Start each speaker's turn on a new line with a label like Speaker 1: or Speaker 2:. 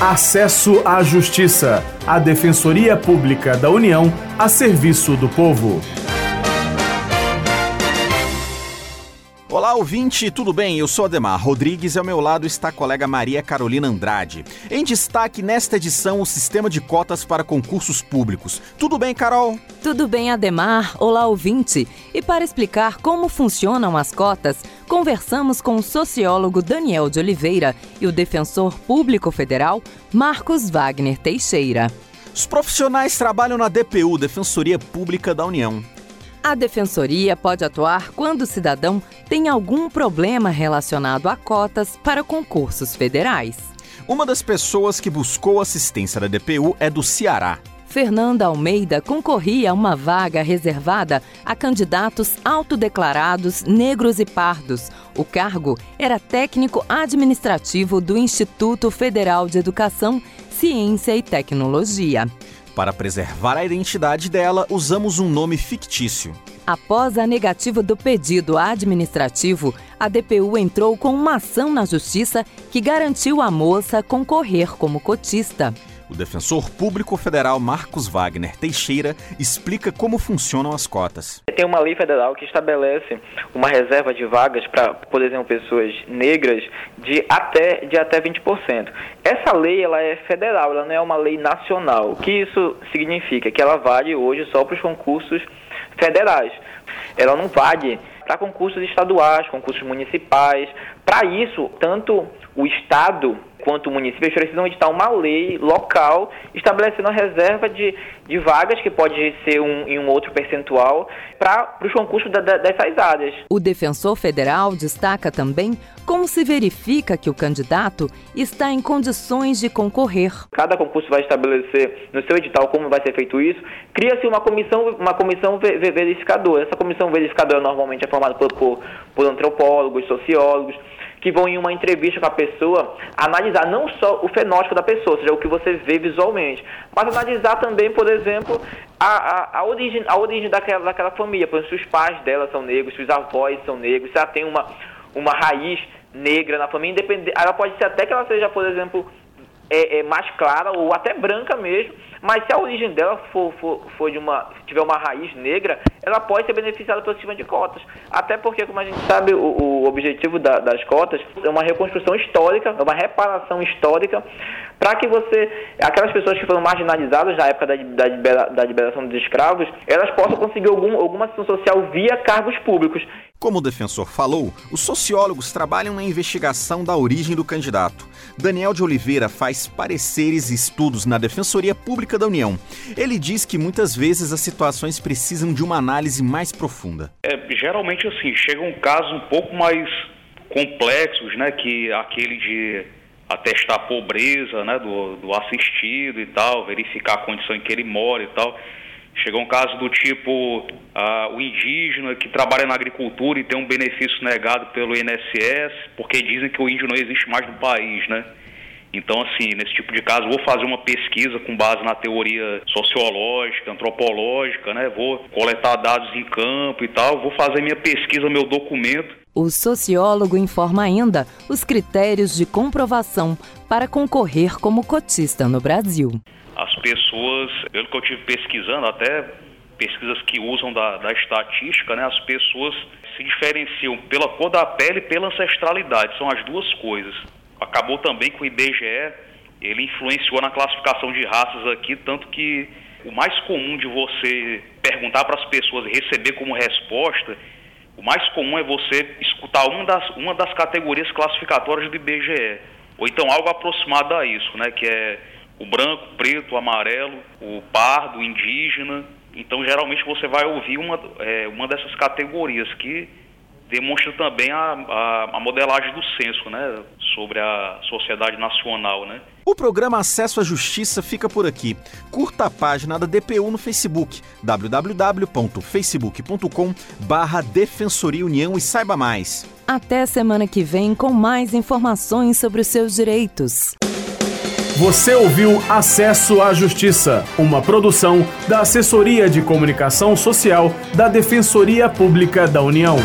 Speaker 1: Acesso à Justiça, a Defensoria Pública da União a serviço do povo.
Speaker 2: Olá, ouvinte, tudo bem? Eu sou Ademar Rodrigues e ao meu lado está a colega Maria Carolina Andrade. Em destaque nesta edição, o sistema de cotas para concursos públicos. Tudo bem, Carol?
Speaker 3: Tudo bem, Ademar. Olá, ouvinte. E para explicar como funcionam as cotas, conversamos com o sociólogo Daniel de Oliveira e o defensor público federal Marcos Wagner Teixeira.
Speaker 2: Os profissionais trabalham na DPU, Defensoria Pública da União.
Speaker 3: A Defensoria pode atuar quando o cidadão tem algum problema relacionado a cotas para concursos federais.
Speaker 2: Uma das pessoas que buscou assistência da DPU é do Ceará.
Speaker 3: Fernanda Almeida concorria a uma vaga reservada a candidatos autodeclarados negros e pardos. O cargo era técnico administrativo do Instituto Federal de Educação, Ciência e Tecnologia.
Speaker 2: Para preservar a identidade dela, usamos um nome fictício.
Speaker 3: Após a negativa do pedido administrativo, a DPU entrou com uma ação na Justiça que garantiu à moça concorrer como cotista.
Speaker 2: O defensor público federal Marcos Wagner Teixeira explica como funcionam as cotas.
Speaker 4: Tem uma lei federal que estabelece uma reserva de vagas para, por exemplo, pessoas negras de até, de até 20%. Essa lei ela é federal, ela não é uma lei nacional. O que isso significa? Que ela vale hoje só para os concursos federais. Ela não vale para concursos estaduais, concursos municipais. Para isso, tanto o Estado quanto municípios precisam editar uma lei local estabelecendo a reserva de, de vagas, que pode ser um, em um outro percentual, para os concursos da, da, dessas áreas.
Speaker 3: O defensor federal destaca também como se verifica que o candidato está em condições de concorrer.
Speaker 4: Cada concurso vai estabelecer no seu edital como vai ser feito isso. Cria-se uma comissão, uma comissão verificadora. Essa comissão verificadora normalmente é formada por, por, por antropólogos, sociólogos que vão em uma entrevista com a pessoa analisar não só o fenótipo da pessoa, ou seja, o que você vê visualmente, mas analisar também, por exemplo, a, a, a origem, a origem daquela, daquela família, por exemplo, se os pais dela são negros, se os avós são negros, se ela tem uma, uma raiz negra na família, independente, ela pode ser até que ela seja, por exemplo, é, é, mais clara ou até branca mesmo, mas se a origem dela for, for, for de uma, tiver uma raiz negra, ela pode ser beneficiada pelo sistema de cotas. Até porque, como a gente sabe, o, o objetivo da, das cotas é uma reconstrução histórica, é uma reparação histórica, para que você, aquelas pessoas que foram marginalizadas na época da, da, da liberação dos escravos, elas possam conseguir algum, alguma ação social via cargos públicos.
Speaker 2: Como o defensor falou, os sociólogos trabalham na investigação da origem do candidato. Daniel de Oliveira faz pareceres e estudos na Defensoria Pública da União. Ele diz que muitas vezes as situações precisam de uma análise mais profunda.
Speaker 5: É, geralmente assim, chegam casos um pouco mais complexos, né, que aquele de atestar a pobreza, né, do, do assistido e tal, verificar a condição em que ele mora e tal. Chegou um caso do tipo uh, o indígena que trabalha na agricultura e tem um benefício negado pelo INSS, porque dizem que o índio não existe mais no país, né? Então, assim, nesse tipo de caso, vou fazer uma pesquisa com base na teoria sociológica, antropológica, né? Vou coletar dados em campo e tal, vou fazer minha pesquisa, meu documento.
Speaker 3: O sociólogo informa ainda os critérios de comprovação para concorrer como cotista no Brasil
Speaker 5: as pessoas, pelo que eu tive pesquisando, até pesquisas que usam da, da estatística, né, as pessoas se diferenciam pela cor da pele e pela ancestralidade, são as duas coisas. Acabou também que o IBGE, ele influenciou na classificação de raças aqui, tanto que o mais comum de você perguntar para as pessoas e receber como resposta, o mais comum é você escutar uma das, uma das categorias classificatórias do IBGE, ou então algo aproximado a isso, né, que é o branco, o preto, o amarelo, o pardo, o indígena. Então, geralmente, você vai ouvir uma, é, uma dessas categorias que demonstra também a, a, a, modelagem do censo, né, sobre a sociedade nacional, né.
Speaker 2: O programa Acesso à Justiça fica por aqui. Curta a página da DPU no Facebook, www.facebook.com/barra Defensoria União e saiba mais.
Speaker 3: Até semana que vem com mais informações sobre os seus direitos.
Speaker 1: Você ouviu Acesso à Justiça, uma produção da Assessoria de Comunicação Social da Defensoria Pública da União.